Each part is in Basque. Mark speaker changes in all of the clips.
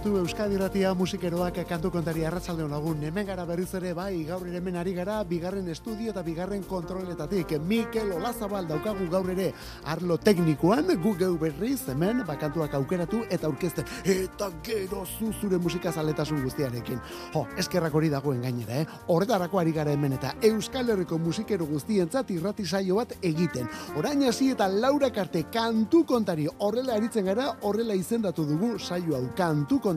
Speaker 1: minutu Euskadi Ratia musikeroak kantu kontari arratsalde lagun. Hemen gara berriz ere bai, gaur ere hemen ari gara, bigarren estudio eta bigarren kontroletatik. Mikel Olazabal daukagu gaur ere arlo teknikoan, gu geu berriz, hemen, bakantuak aukeratu eta aurkezten. Eta gero zu zure musika zaletasun guztiarekin. Jo, eskerrak hori dagoen gainera, eh? Horretarako ari gara hemen eta Euskal Herriko musikero guztientzat irrati saio bat egiten. Orain hasi eta Laura Karte kantu kontari horrela aritzen gara, horrela izendatu dugu saio hau kantu kontari.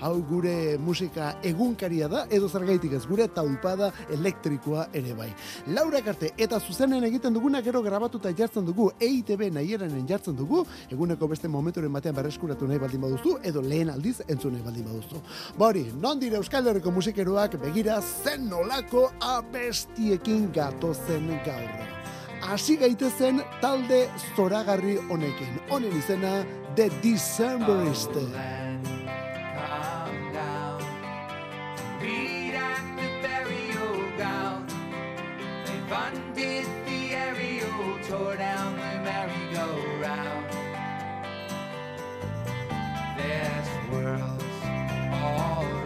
Speaker 1: Hau gure musika egunkaria da, edo zergaitik ez gure taupada elektrikoa ere bai. Laura Karte, eta zuzenen egiten duguna gero grabatuta jartzen dugu, EITB nahierenen jartzen dugu, eguneko beste momenturen batean berreskuratu nahi baldin baduzu, edo lehen aldiz entzun nahi baldin baduzu. Bori, non dire Euskal Herriko musikeroak begira zen nolako abestiekin gatozen gaur. Hasi gaitezen talde zoragarri honekin. Honen izena, The Decemberist. Funded the aerial, tore down the merry-go-round. This world's all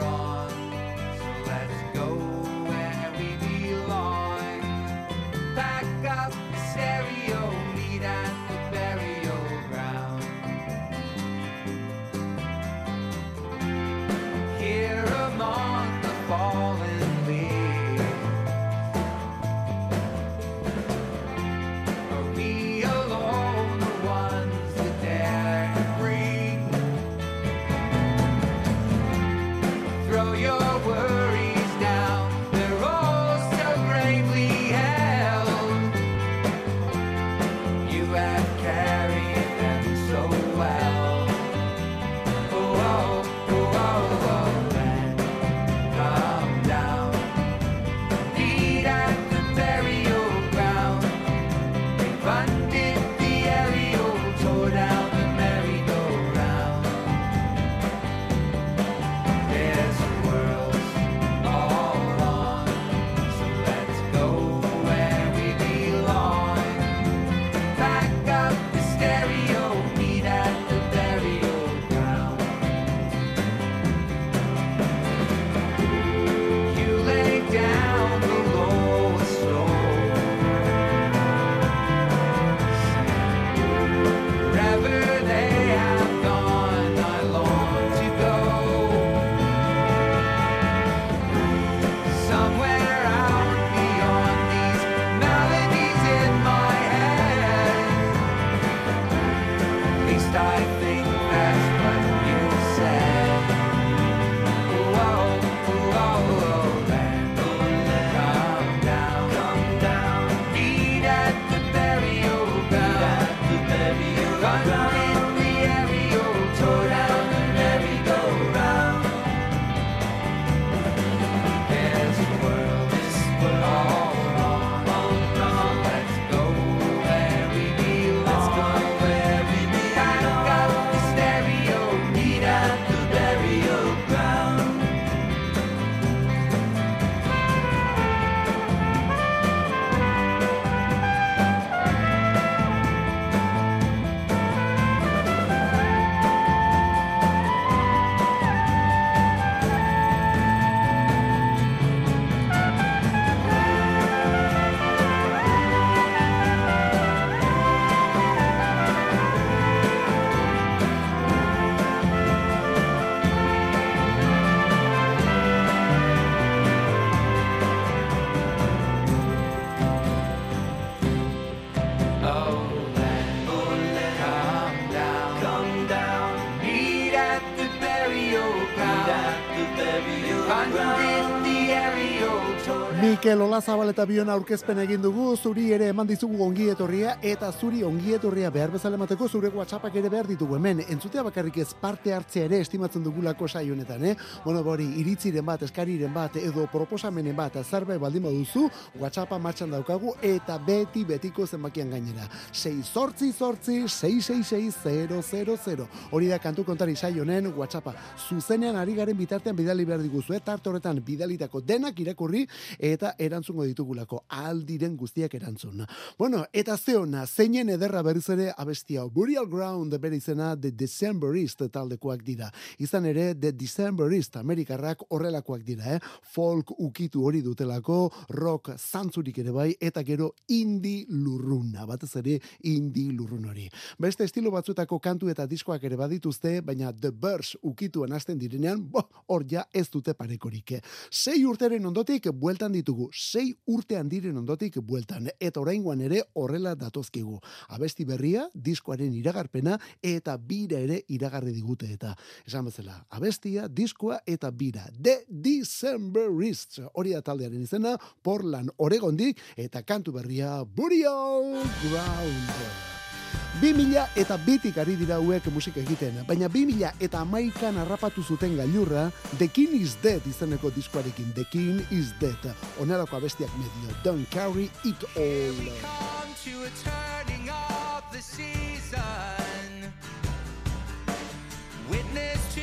Speaker 1: Olazabal eta Bion aurkezpen egin dugu, zuri ere eman dizugu ongi etorria, eta zuri ongi etorria behar bezala emateko zure WhatsAppak ere behar ditugu hemen. Entzutea bakarrik ez parte hartzea ere estimatzen dugulako saio honetan, eh? Bueno, bori, iritziren bat, eskariren bat, edo proposamenen bat, zarbe baldin baduzu, WhatsAppa martxan daukagu, eta beti betiko zenbakian gainera. 6 sortzi sortzi, 666 Hori da kantu kontari saio honen WhatsAppa. Zuzenean ari garen bitartean bidali behar diguzu, eta horretan bidalitako denak irakurri, eta erantzungo ditugulako aldiren guztiak erantzun. Bueno, eta zeona, zeinen ederra berriz ere abestia Burial Ground bere izena The Decemberist taldekoak dira. Izan ere The Decemberist Amerikarrak horrelakoak dira, eh? Folk ukitu hori dutelako, rock zantzurik ere bai, eta gero indie lurruna, batez ere indie lurrun hori. Beste estilo batzuetako kantu eta diskoak ere badituzte, baina The Birds ukituan hasten direnean, hor ja ez dute parekorik. Sei urteren ondotik, bueltan ditugu, sei urtean diren ondotik bueltan, eta oraingoan ere horrela datozkigu. Abesti berria, diskoaren iragarpena, eta bira ere iragarri digute eta. Esan bezala, abestia, diskoa eta bira. The Decemberists, hori da taldearen izena, Portland, Oregondik, eta kantu berria, Burial Ground. Bi mila eta bitik ari dira hauek musika egiten, baina bi mila eta amaikan harrapatu zuten gailurra The King is Dead izeneko diskoarekin The King is Dead. Onelako abestiak medio, Don't Carry It All. Witness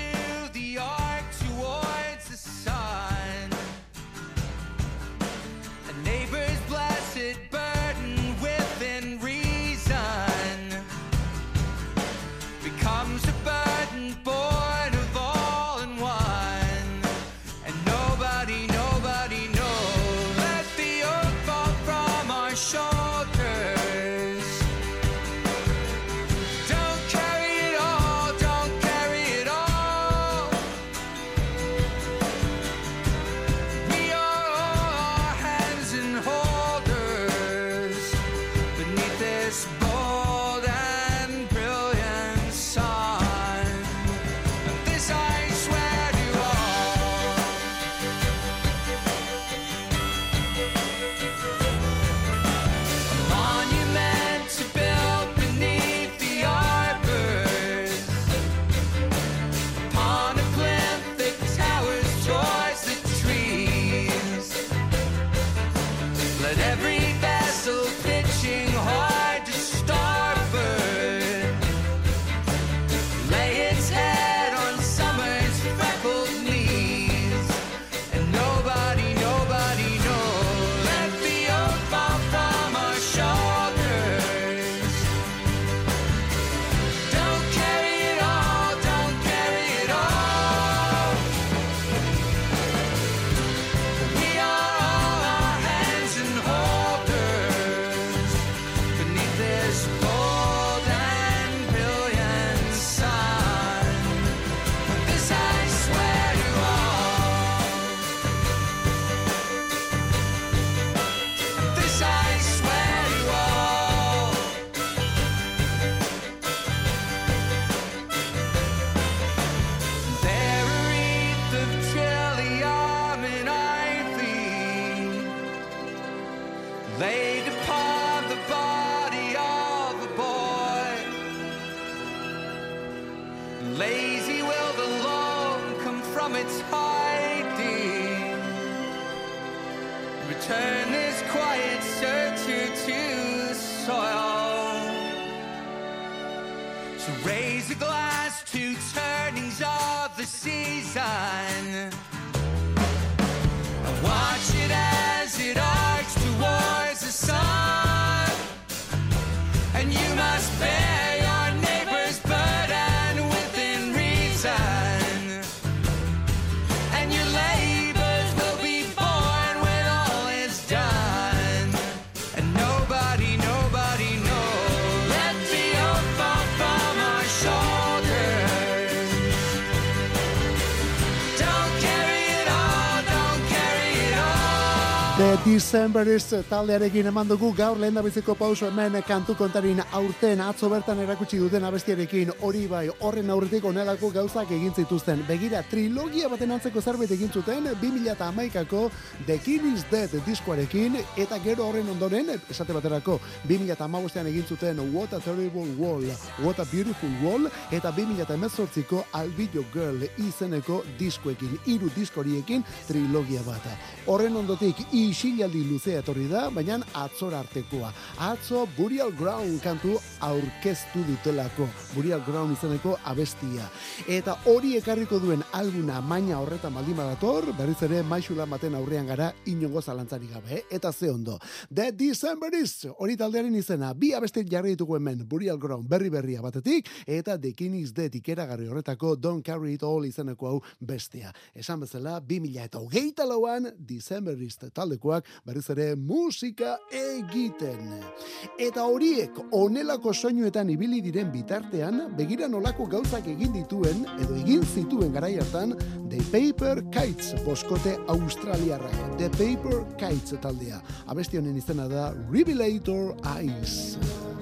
Speaker 1: So raise a glass to time.
Speaker 2: Decemberist taldearekin eman dugu gaur lehen dabeziko pauso hemen kantu kontarin aurten atzo bertan erakutsi duten abestiarekin hori bai horren aurretik onelako gauzak egin zituzten. Begira, trilogia baten antzeko zerbait egin zuten 2008ako The King is Dead diskoarekin eta gero horren ondoren, esate baterako 2008an egin zuten What a Terrible Wall, What a Beautiful Wall eta 2008ko Albillo Girl izeneko diskoekin, iru diskoriekin trilogia bata. Horren ondotik isi ilargialdi luzea etorri da, baina atzor artekoa. Atzo Burial Ground kantu aurkeztu dutelako. Burial Ground izeneko abestia. Eta hori ekarriko duen alguna maina horretan baldin badator, berriz ere maixula baten aurrean gara inongo zalantzari gabe. Eta ze ondo. The Decemberists, hori taldearen izena, bi abestik jarri ditugu hemen Burial Ground berri berria batetik, eta The King is Dead ikeragarri horretako Don't Carry It All izeneko hau bestea. Esan bezala, 2000 eta hogeita lauan Decemberist taldekoak berriz ere musika egiten. Eta horiek onelako soinuetan ibili diren bitartean, begira nolako gauzak egin dituen, edo egin zituen garai hartan, The Paper Kites boskote australiarra. The Paper Kites taldea. Abesti honen izena da Revelator Eyes.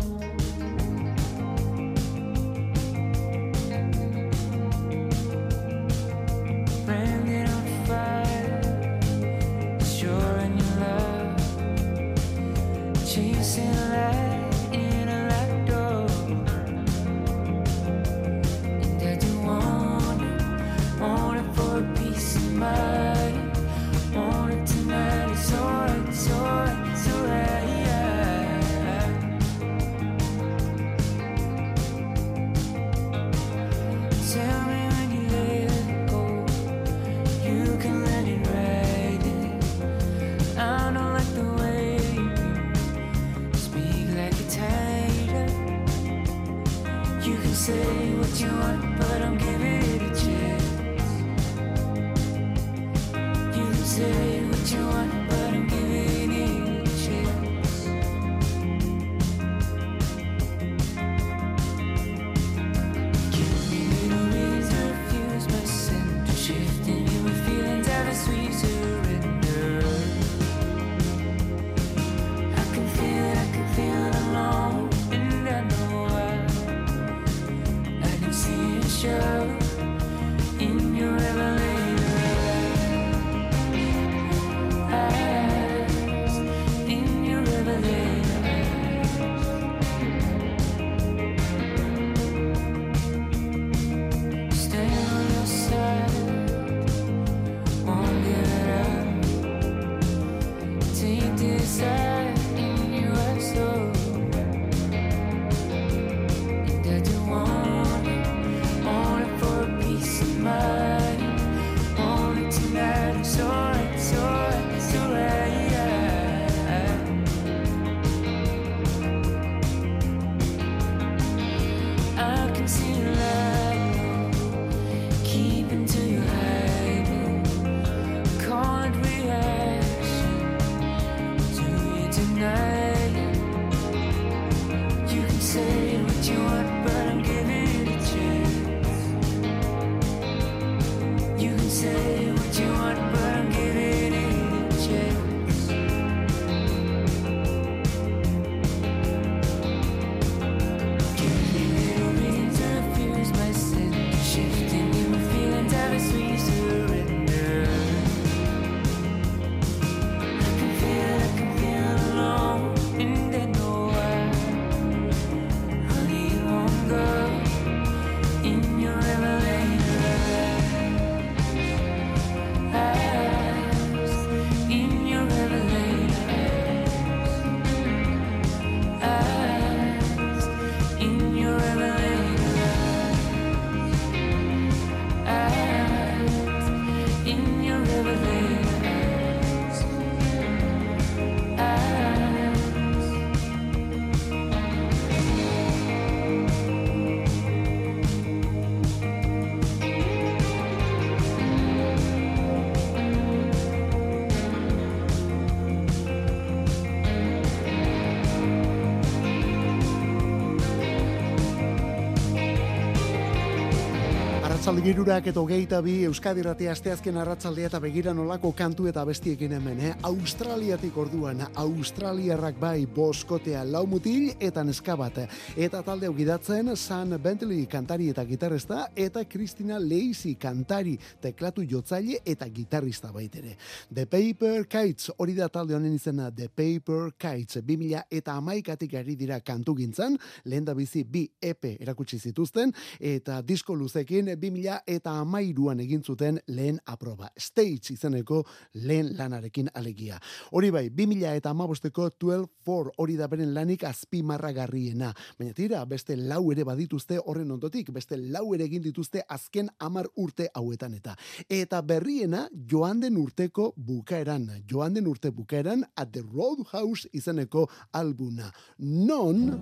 Speaker 2: Arratzalde girurak eto geita bi Euskadi asteazken arratzaldea eta begira nolako kantu eta bestiekin hemen, eh? Australiatik orduan, Australiarrak bai boskotea lau mutil eta neska bat. Eta talde gidatzen San Bentley kantari eta gitarrista eta Kristina Lacey kantari teklatu jotzaile eta gitarrista baitere. The Paper Kites hori da talde honen izena The Paper Kites 2000 eta amaikatik ari dira kantu gintzan, lehen da bizi bi epe erakutsi zituzten eta disko luzekin 2000 eta amairuan egin zuten lehen aproba. Stage izeneko lehen lanarekin alegia. Hori bai, 2000 eta amabosteko 12-4 hori da beren lanik azpi marragarriena. Baina tira, beste lau ere badituzte horren ondotik, beste lau ere egin dituzte azken amar urte hauetan eta. Eta berriena joan den urteko bukaeran, joan den urte bukaeran at the Roadhouse izeneko albuna. Non,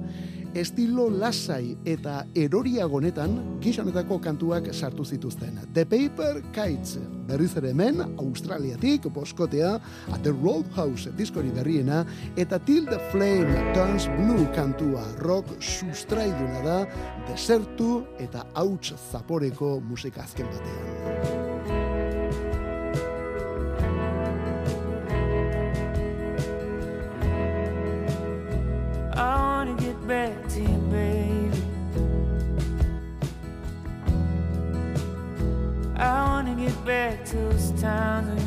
Speaker 2: estilo lasai eta eroriagonetan, gizonetako kantuak sartu zituzten. The Paper Kites, berriz ere hemen, Australiatik, boskotea, at the Roadhouse diskori berriena, eta Till the Flame Turns Blue kantua, rock sustraiduna da, desertu eta hauts zaporeko musika azken batean. I wanna get back to you, times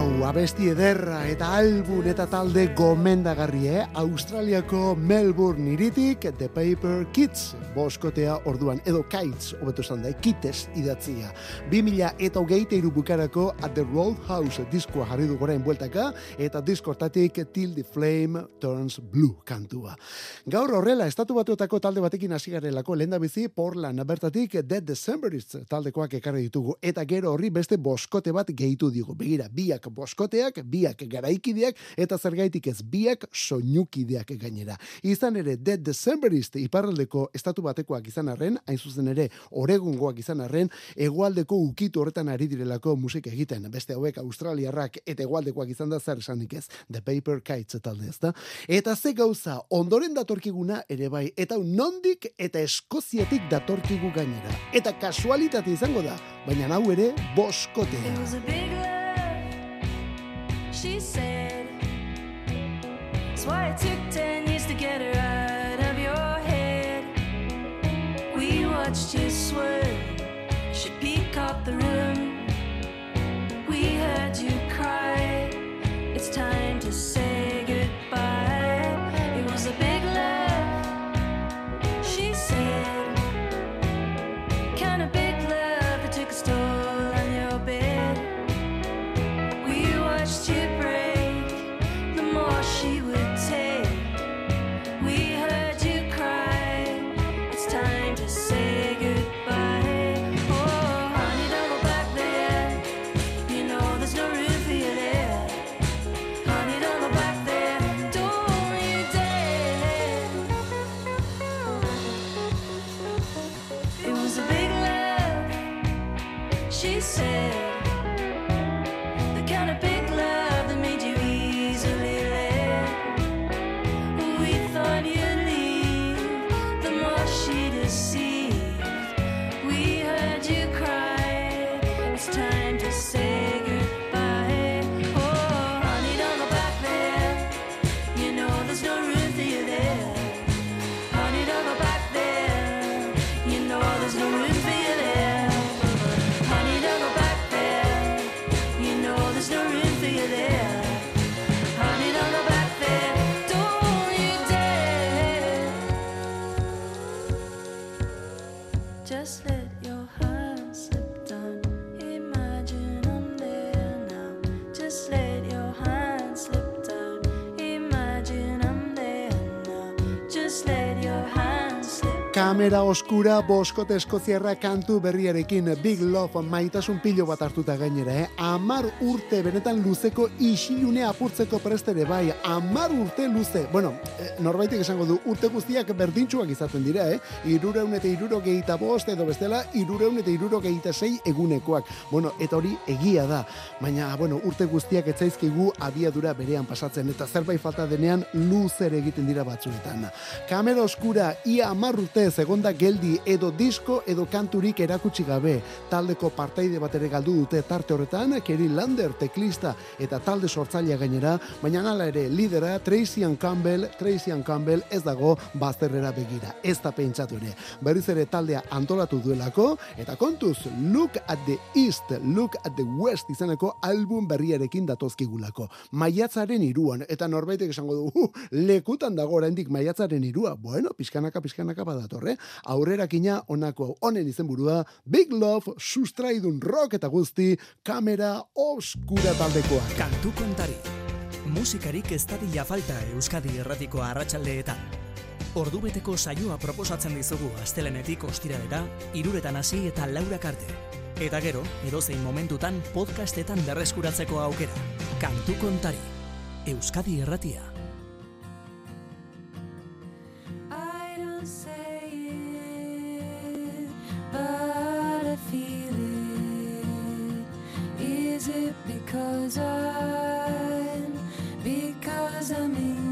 Speaker 2: Abesti ederra eta albun eta talde gomendagarri, eh? Australiako Melbourne iritik The Paper Kids boskotea orduan, edo Kites, hobeto esan da, Kites idatzia. 2000 eta hogeite irubukarako At the Roadhouse diskoa jarri du gorain bueltaka, eta diskortatik Till the Flame Turns Blue kantua. Gaur horrela, estatu batuetako talde batekin hasi garelako lenda bizi Portland bertatik Dead Decemberists taldekoak ekarri ditugu, eta gero horri beste boskote bat gehitu digu. Begira, biak boskote maskoteak, biak garaikideak, eta zergaitik ez biak soinukideak gainera. Izan ere, Dead Decemberist iparraldeko estatu batekoak izan arren, hain zuzen ere, oregungoak izan arren, egualdeko ukitu horretan ari direlako musik egiten. Beste hauek Australiarrak eta egualdekoak izan da zer esanik ez, The Paper Kites talde ez da. Eta ze gauza, ondoren datorkiguna ere bai, eta nondik eta eskoziatik datorkigu gainera. Eta kasualitate izango da, baina hau ere, boskotea.
Speaker 3: That's why it took ten years to get her out of your head. We watched you swerve, she peacocked the room. We heard you cry. It's time
Speaker 2: Kamera oskura boskote eskoziarra kantu berriarekin Big Love maitasun pilo bat hartuta gainera, eh? Amar urte benetan luzeko isilune apurtzeko prestere bai, amar urte luze. Bueno, norbaitek esango du, urte guztiak berdintxuak izaten dira, eh? Irureun eta iruro gehieta bost, edo bestela, irureun eta iruro gehieta sei egunekoak. Bueno, eta hori egia da. Baina, bueno, urte guztiak etzaizkigu abiadura berean pasatzen, eta zerbait falta denean luzer egiten dira batzuetan. Kamera oskura, ia amar urte segonda geldi edo disko edo kanturik erakutsi gabe. Taldeko partaide bat ere galdu dute tarte horretan, Kerry Lander teklista eta talde sortzailea gainera, baina hala ere lidera Tracy Campbell, Tracy Ann Campbell ez dago bazterrera begira. Ez da pentsatu ere. Berriz ere taldea antolatu duelako eta kontuz Look at the East, Look at the West izeneko album berriarekin datozkigulako. Maiatzaren iruan eta norbaitek esango du, uh, lekutan dago oraindik maiatzaren irua. Bueno, pizkanaka pizkanaka badatorre. Aurrerakina honako honen izenburua Big Love sustraidun rock eta guzti kamera oskura taldekoak.
Speaker 4: Kantu kontari. Musikarik ez dadila falta Euskadi erratiko arratsaldeetan. Ordubeteko saioa proposatzen dizugu astelenetik ostiralera, iruretan hasi eta laurak arte. Eta gero, edozein momentutan podcastetan berreskuratzeko aukera. Kantu kontari. Euskadi erratia.
Speaker 3: But I because I'm, in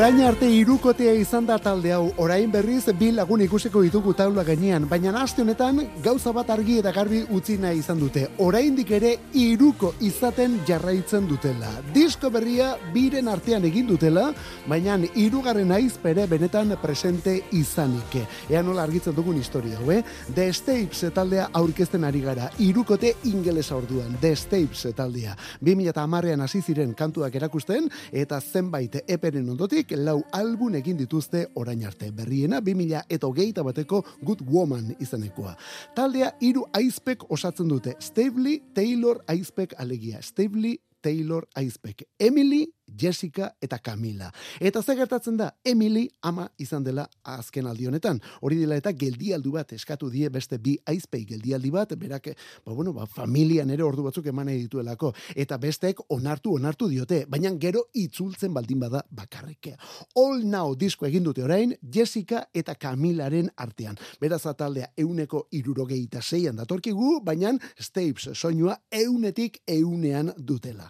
Speaker 5: Orain arte irukotea izan da talde hau, orain berriz bi lagun ikusiko ditugu taula gainean, baina aste honetan gauza bat argi eta garbi utzi nahi izan dute. Oraindik ere iruko izaten jarraitzen dutela. Disko berria biren artean egin dutela, baina irugarren aizpere benetan presente izanik. Ea nola argitzen dugun historia, hau, eh? The Stapes taldea aurkezten ari gara, irukote ingelesa orduan, The Stapes taldea. 2008an hasi ziren kantuak erakusten, eta zenbait eperen ondotik lau album egin dituzte orain arte. Berriena 2000 eta hogeita bateko Good Woman izanekoa. Taldea hiru aizpek osatzen dute. Stavely Taylor aizpek alegia. Stavely Taylor aizpek. Emily, Jessica eta Camila. Eta ze gertatzen da, Emily ama izan dela azken aldi honetan. Hori dela eta geldialdu bat eskatu die beste bi aizpei geldialdi bat, berak, ba, bueno, ba, familian ere ordu batzuk eman nahi dituelako. Eta bestek onartu, onartu diote, baina gero itzultzen baldin bada bakarrik. All Now disko egin dute orain, Jessica eta Camilaren artean. Beraz ataldea euneko irurogeita zeian datorkigu, baina Stapes soinua eunetik eunean dutela.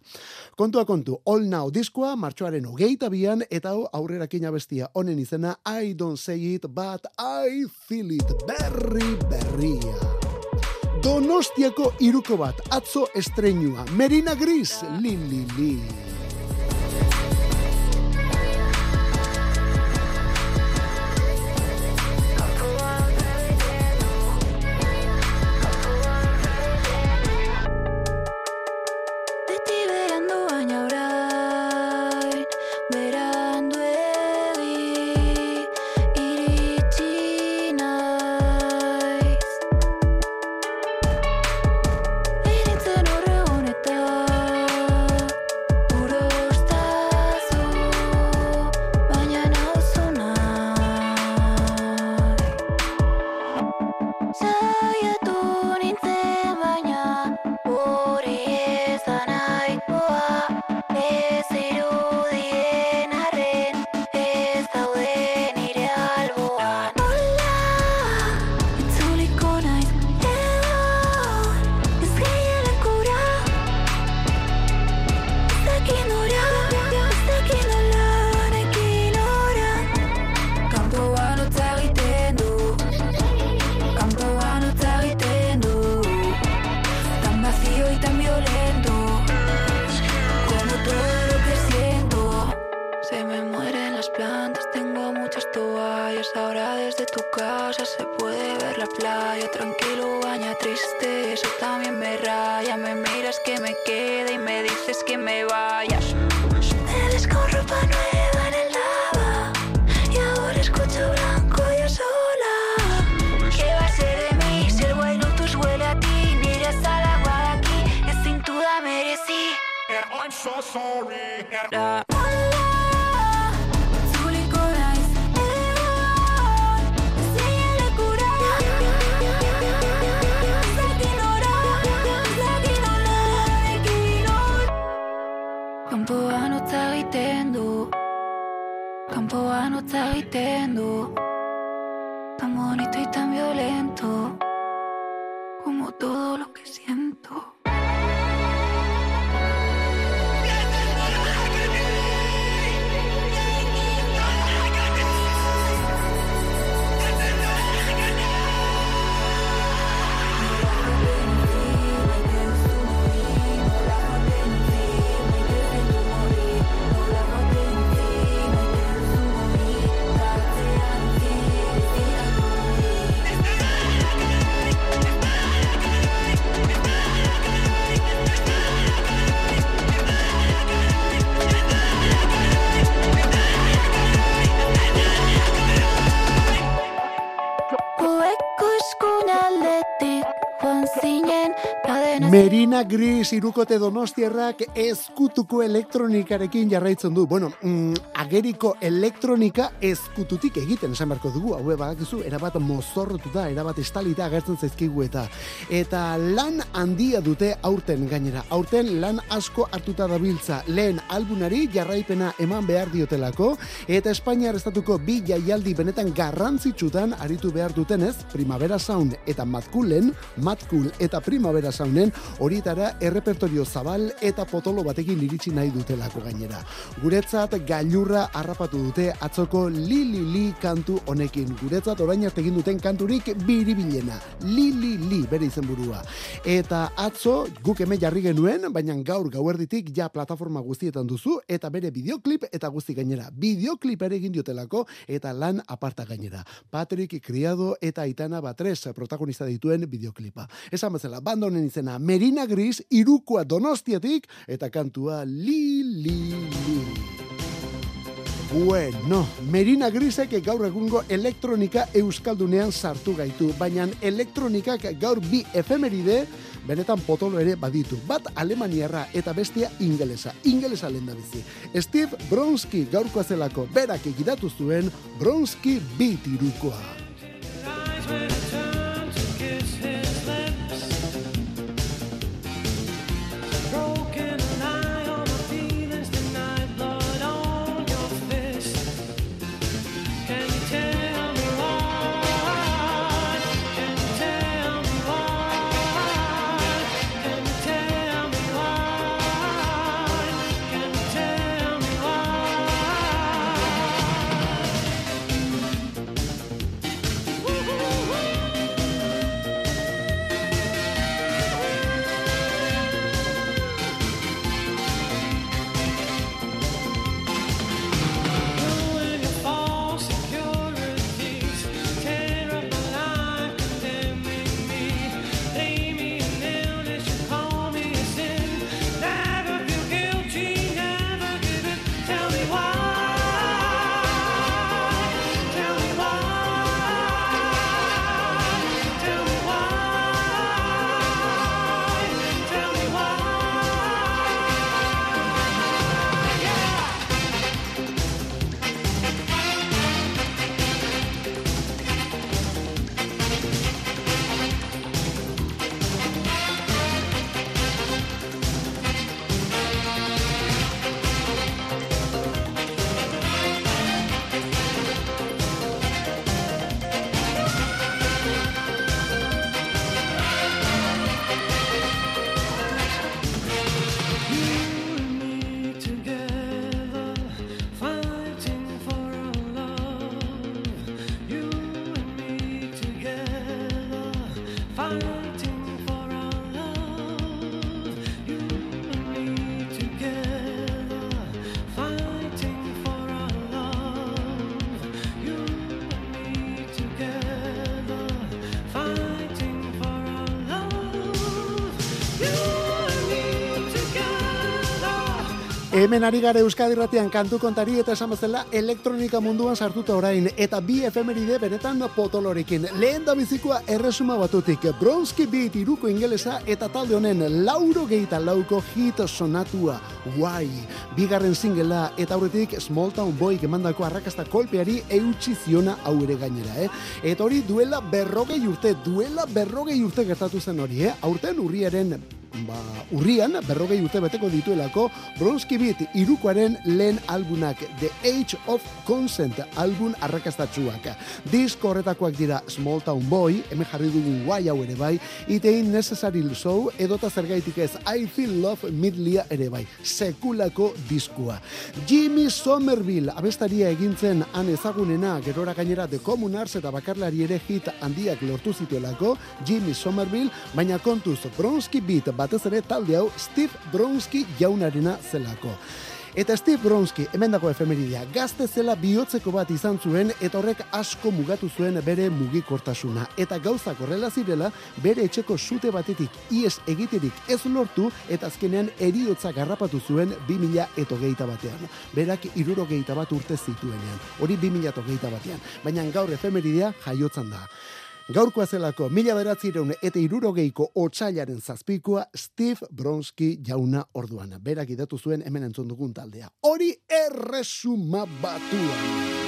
Speaker 5: Kontua kontu, All Now diskoa martxoaren hogeita bian, eta hau aurrerakina bestia honen izena I don't say it, but I feel it berri berria. Donostiako iruko bat, atzo estreinua, Merina Gris, li, li, li.
Speaker 2: Merina Gris irukote donostiarrak eskutuko elektronikarekin jarraitzen du. Bueno, mm, ageriko elektronika eskututik egiten esan beharko dugu. Hau badakizu, erabat mozorrotuta, erabat estalita agertzen zaizkigu eta eta lan handia dute aurten gainera. Aurten lan asko hartuta dabiltza lehen albunari jarraipena eman behar diotelako eta Espainiar estatuko bi jaialdi benetan garrantzitsutan aritu behar dutenez, Primavera Sound eta Matkulen, Matkul eta Primavera Sounden horietara errepertorio zabal eta potolo batekin iritsi nahi dutelako gainera. Guretzat gailurra harrapatu dute atzoko li li li kantu honekin. Guretzat orain arte egin duten kanturik biribilena. Li li li bere izenburua. Eta atzo guk hemen jarri genuen, baina gaur gauerditik ja plataforma guztietan duzu eta bere videoklip eta guzti gainera. Videoklip ere egin diotelako eta lan aparta gainera. Patrick Criado eta Aitana Batres protagonista dituen videoklipa. Esan bezala, banda honen izena Merina Gris irukoa donostiatik eta kantua li li li. Bueno, Merina Grisek gaur egungo elektronika euskaldunean sartu gaitu, baina elektronikak gaur bi efemeride benetan potolo ere baditu. Bat alemaniarra eta bestia ingelesa. Ingelesa lehen da bizi. Steve Bronski gaurkoa zelako berak egidatu zuen Bronski beat Hemen ari gara Euskadi Ratian kantu kontari eta esan bezala elektronika munduan sartuta orain eta bi efemeride benetan potolorekin. Lehen da bizikoa erresuma batutik Bronski Beat iruko ingelesa eta talde honen lauro geita lauko hit sonatua Why? Bigarren singela eta aurretik Small Town Boy emandako arrakasta kolpeari eutxi ziona hau ere gainera, eh? Eta hori duela berrogei urte, duela berrogei urte gertatu zen hori, eh? Aurten urriaren ba, urrian, berrogei urte beteko dituelako, Bronski Beat irukoaren lehen albunak The Age of Consent album arrakastatsuak. Disko horretakoak dira Small Town Boy, hemen jarri dugun guai hau ere bai, It Ain't Necessary So, edota zergaitik ez I Feel Love Midlia ere bai, sekulako diskua. Jimmy Somerville, abestaria egintzen han ezagunena, gerora gainera The Communards eta bakarlari ere hit handiak lortu zituelako, Jimmy Somerville, baina kontuz Bronski Beat batez ere talde hau Steve Bronski jaunarena zelako. Eta Steve Bronski, hemen dago efemeridea, gazte zela bihotzeko bat izan zuen eta horrek asko mugatu zuen bere mugikortasuna. Eta gauzak horrela zirela, bere etxeko sute batetik ies egiterik ez lortu eta azkenean eriotza garrapatu zuen 2000 eto geita batean. Berak iruro geita bat urte zituenean. Hori 2000 eto geita batean. Baina gaur efemeridea jaiotzan da. Gaurkoa zelako, mila beratzireun eta irurogeiko otxailaren zazpikoa Steve Bronski jauna orduan. Berak idatu zuen hemen entzun dugun taldea. Hori erresuma batuan.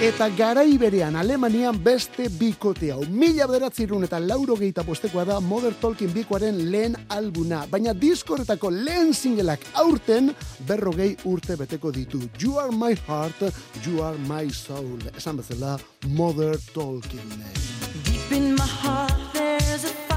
Speaker 2: Eta garai berean Alemanian beste bikote hau. Mila bederatzirun eta lauro gehieta postekoa da Mother Talking bikoaren lehen albuna. Baina diskoretako lehen singelak aurten berrogei urte beteko ditu. You are my heart, you are my soul. Esan bezala Mother Talking.
Speaker 3: Deep in my heart, there's a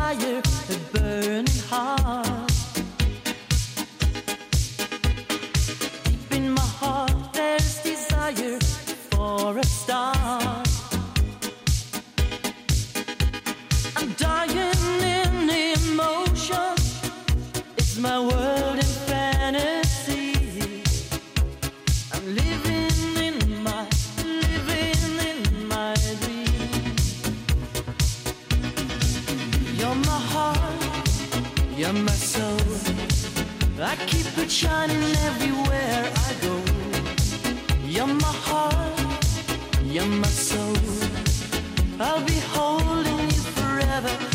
Speaker 3: you're my soul. I keep it shining everywhere I go. You're my heart, you're my soul. I'll be holding you forever,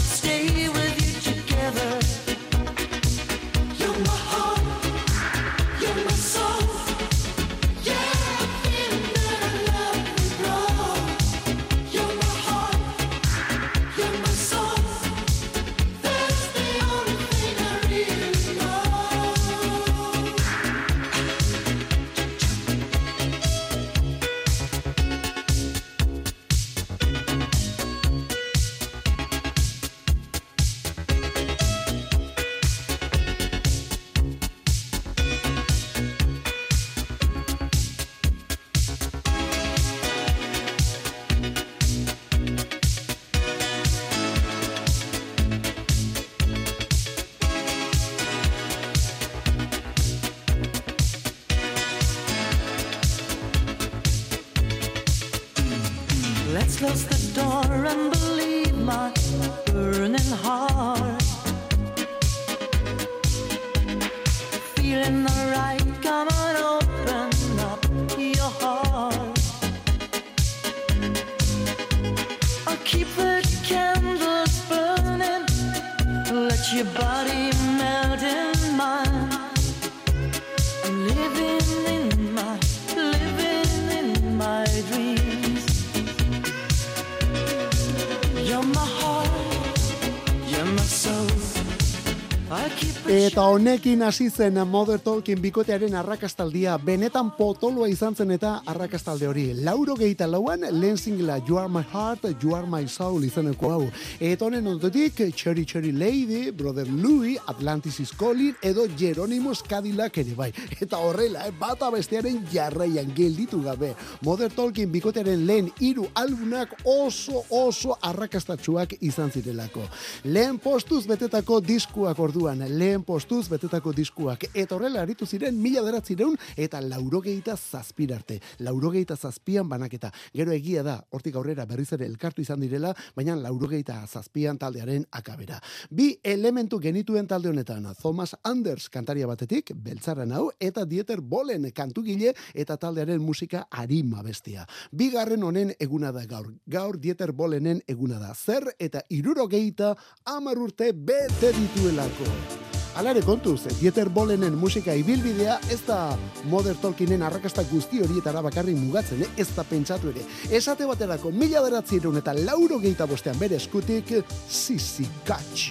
Speaker 2: honekin hasi zen Mother Talking bikotearen arrakastaldia, benetan potoloa izan zen eta arrakastalde hori. Lauro gehieta lauan, lehen singla You Are My Heart, You Are My Soul izeneko hau. Eta honen ondotik, Cherry Cherry Lady, Brother Louis, Atlantis is Calling, edo Jeronimos Cadillac ere bai. Eta horrela, eh, bata bestearen jarraian gelditu gabe. Mother Talking bikotearen lehen hiru albunak oso oso arrakastatsuak izan zirelako. Lehen postuz betetako diskuak orduan, lehen postuz betetako diskuak. Eta horrela aritu ziren mila beratzireun eta laurogeita zazpirarte. Laurogeita zazpian banaketa. Gero egia da, hortik aurrera berriz ere elkartu izan direla, baina laurogeita zazpian taldearen akabera. Bi elementu genituen talde honetan, Thomas Anders kantaria batetik, beltzaran hau, eta Dieter Bolen kantugile eta taldearen musika arima bestia. Bigarren honen eguna da gaur. Gaur Dieter Bolenen eguna da. Zer eta irurogeita amar urte bete dituelako. Alare kontuz, Dieter Bolenen musika ibilbidea ez da Mother Tolkienen arrakasta guzti horietara bakarri mugatzen, eh? ez da pentsatu ere. Esate baterako mila beratzieron eta lauro gehieta bostean bere eskutik, Sisi Catch.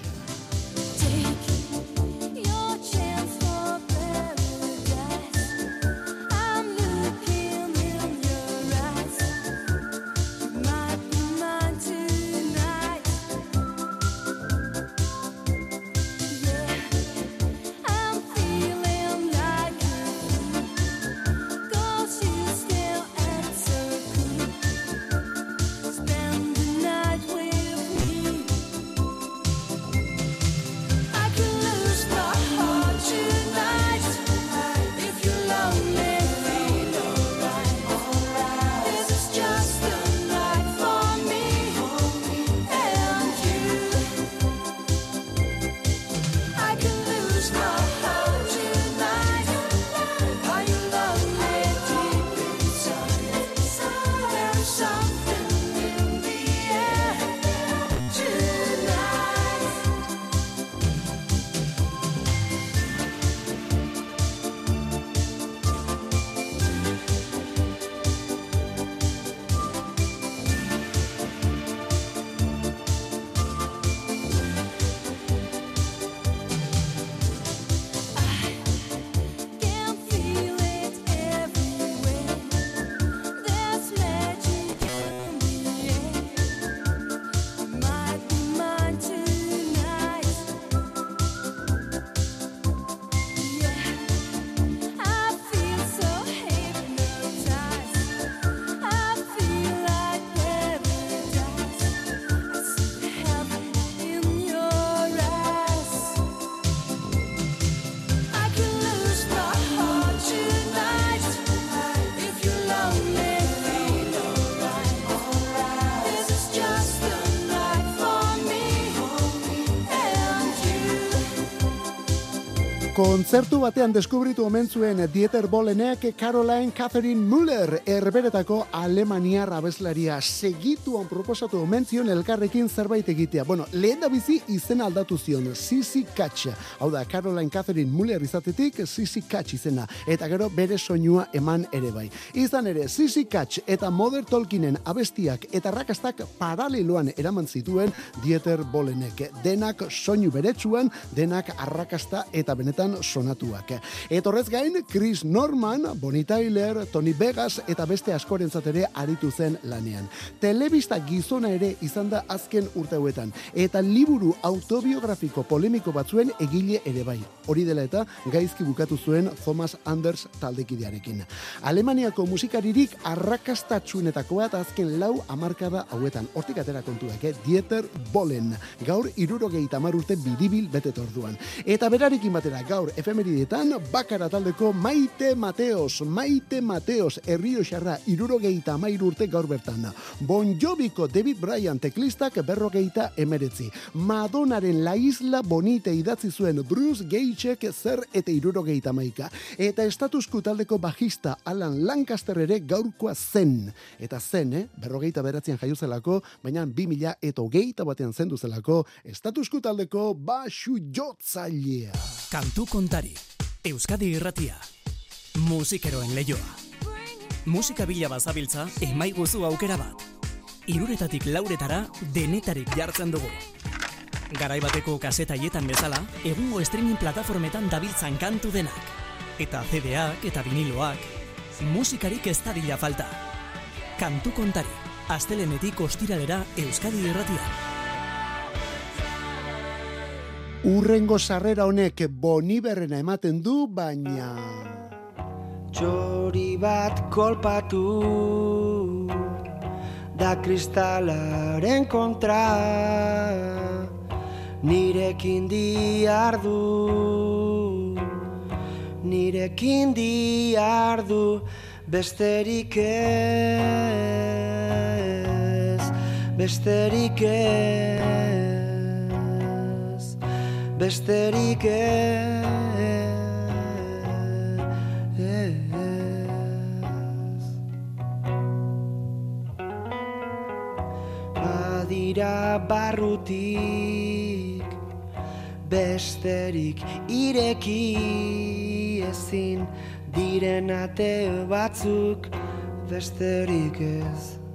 Speaker 3: smile.
Speaker 2: Kontzertu batean deskubritu omen zuen Dieter Bolenek Caroline Catherine Müller erberetako Alemaniar abeslaria segituan proposatu omen zion elkarrekin zerbait egitea. Bueno, lehen da bizi izen aldatu zion, Sisi Katz. Hau da, Caroline Catherine Müller izatetik Sisi Katz izena. Eta gero bere soinua eman ere bai. Izan ere, Sisi Katz eta Mother Tolkienen abestiak eta rakastak paraleloan eraman zituen Dieter Bolenek. Denak soinu beretsuan, denak arrakasta eta benetan sonatuak. Eta horrez gain, Chris Norman, Bonnie Tyler, Tony Vegas eta beste askorentzat ere aritu zen lanean. Telebista gizona ere izan da azken urte hauetan. Eta liburu autobiografiko polemiko batzuen egile ere bai. Hori dela eta gaizki bukatu zuen Thomas Anders taldekidearekin. Alemaniako musikaririk arrakastatxunetako bat azken lau amarkada hauetan. Hortik atera kontuak, eh? Dieter Bolen. Gaur irurogeita urte biribil betet orduan. Eta berarekin batera gaur efemeridietan bakara taldeko Maite Mateos, Maite Mateos, Herrio Xarra, irurogeita amair urte gaur bertan. Bon Joviko David Bryan teklistak berrogeita emeretzi. Madonaren La Isla Bonite idatzi zuen Bruce Gaitxek zer eta irurogeita maika. Eta estatusku taldeko bajista Alan Lancaster ere gaurkoa zen. Eta zen, eh? berrogeita beratzean jaio baina bi mila eta hogeita batean zendu zelako estatusku taldeko basu jotzailea.
Speaker 4: Kantu kontari, Euskadi irratia, musikeroen leioa. Musika bila bazabiltza, emaiguzu aukera bat. Iruretatik lauretara, denetarik jartzen dugu. Garai bateko kasetaietan bezala, egungo streaming plataformetan dabiltzan kantu denak. Eta CD-ak eta viniloak, musikarik ez falta. Kantu kontari, astelenetik ostiralera Euskadi irratia.
Speaker 2: Urrengo sarrera honek boniberrena ematen du, baina...
Speaker 6: Txori bat kolpatu da kristalaren kontra. Nirekin diardu nirekin diardu besterik ez besterik ez besterik ez. Badira barrutik besterik ireki. Ezin diren ate batzuk besterik ez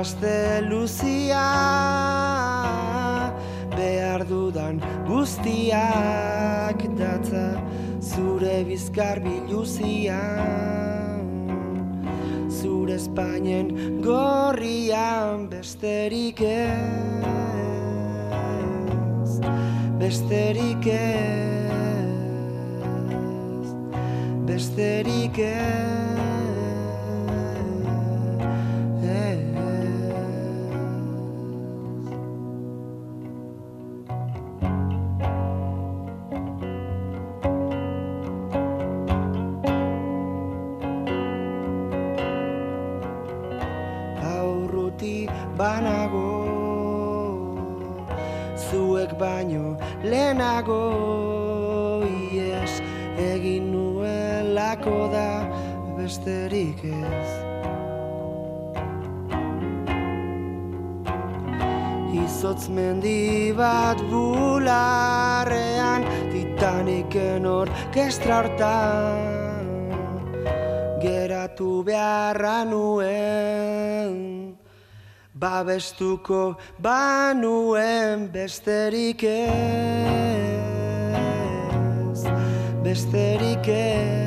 Speaker 6: aste luzia behar dudan guztiak datza zure bizkar biluzia. Zure Espainen gorrian besterik ez besterik ez besterik ez zuek baino lehenago ies egin nuelako da besterik ez. Izotz mendi bat bularrean Titaniken orkestra hortan Geratu beharra nuen Babestuko banuen besterik ez Besterik ez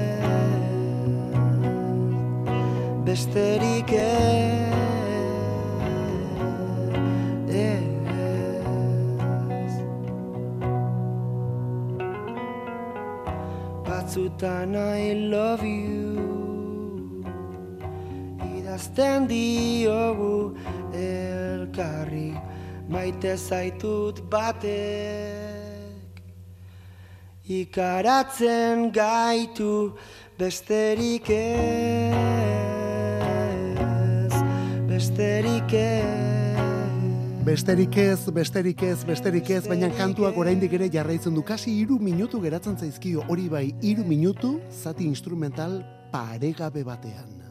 Speaker 6: Besterik ez. Batzutan I love you Idazten diogu elkarri Maite zaitut batek Ikaratzen gaitu besterik ez Besterik ez
Speaker 2: Besterik ez, besterik ez, besterik ez, baina kantuak oraindik ere jarraitzen du. Kasi iru minutu geratzen zaizkio, hori bai, iru minutu, zati instrumental paregabe batean.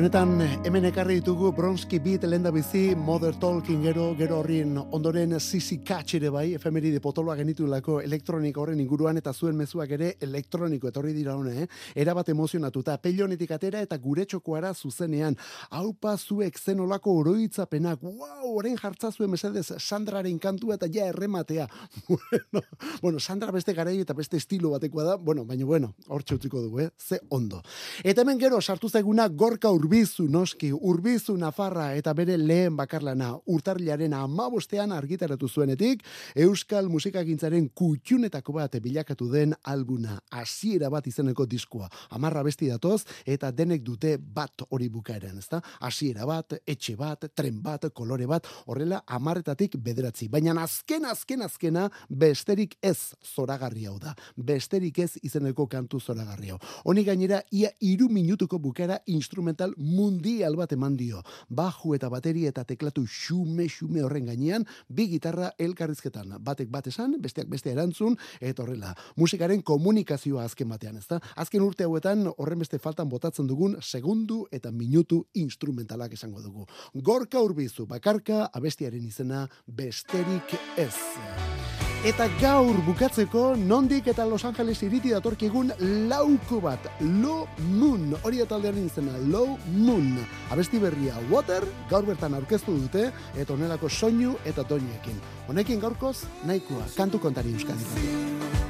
Speaker 2: Honetan hemen ekarri ditugu Bronski Beat lenda bizi, Mother Talking gero, gero horrien ondoren Sisi Catch ere bai, efemeride potoloa genitulako elektronika horren inguruan eta zuen mezuak ere elektroniko etorri dira hone, eh? erabat emozionatuta, pelonetik atera eta gure txokoara zuzenean, haupa zuek zenolako oroitzapenak, wow, orain jartza zuen mesedez Sandraren kantua eta ja errematea. bueno, bueno, Sandra beste garai eta beste estilo batekoa da, bueno, baina bueno, hor txutziko dugu, eh? ze ondo. Eta hemen gero sartu zaiguna gorka urbizu noski, urbizu nafarra eta bere lehen bakarlana urtarrilaren amabostean argitaratu zuenetik, Euskal musikagintzaren kutxunetako bat bilakatu den albuna, hasiera bat izeneko diskua. Amarra besti datoz eta denek dute bat hori bukaeran, ezta? Hasiera bat, etxe bat, tren bat, kolore bat, horrela amarretatik bederatzi. Baina azken, azken, azkena besterik ez zoragarri hau da. Besterik ez izeneko kantu zoragarri hau. Honi gainera, ia iru minutuko bukera instrumental mundial bat eman dio. Baju eta bateri eta teklatu xume xume horren gainean, bi gitarra elkarrizketan. Batek bat esan, besteak beste erantzun, eta horrela. Musikaren komunikazioa azken batean, ezta? Azken urte hauetan horren beste faltan botatzen dugun segundu eta minutu instrumentalak esango dugu. Gorka urbizu, bakarka, abestiaren izena besterik ez. Eta gaur bukatzeko nondik eta Los Angeles iriti datorkigun lauko bat, Low Moon, hori taldearen izena, Low Moon. Abesti berria Water, gaur bertan aurkeztu dute, eta honelako soinu eta doinekin. Honekin gaurkoz, nahikoa, kantu kontari euskadiko.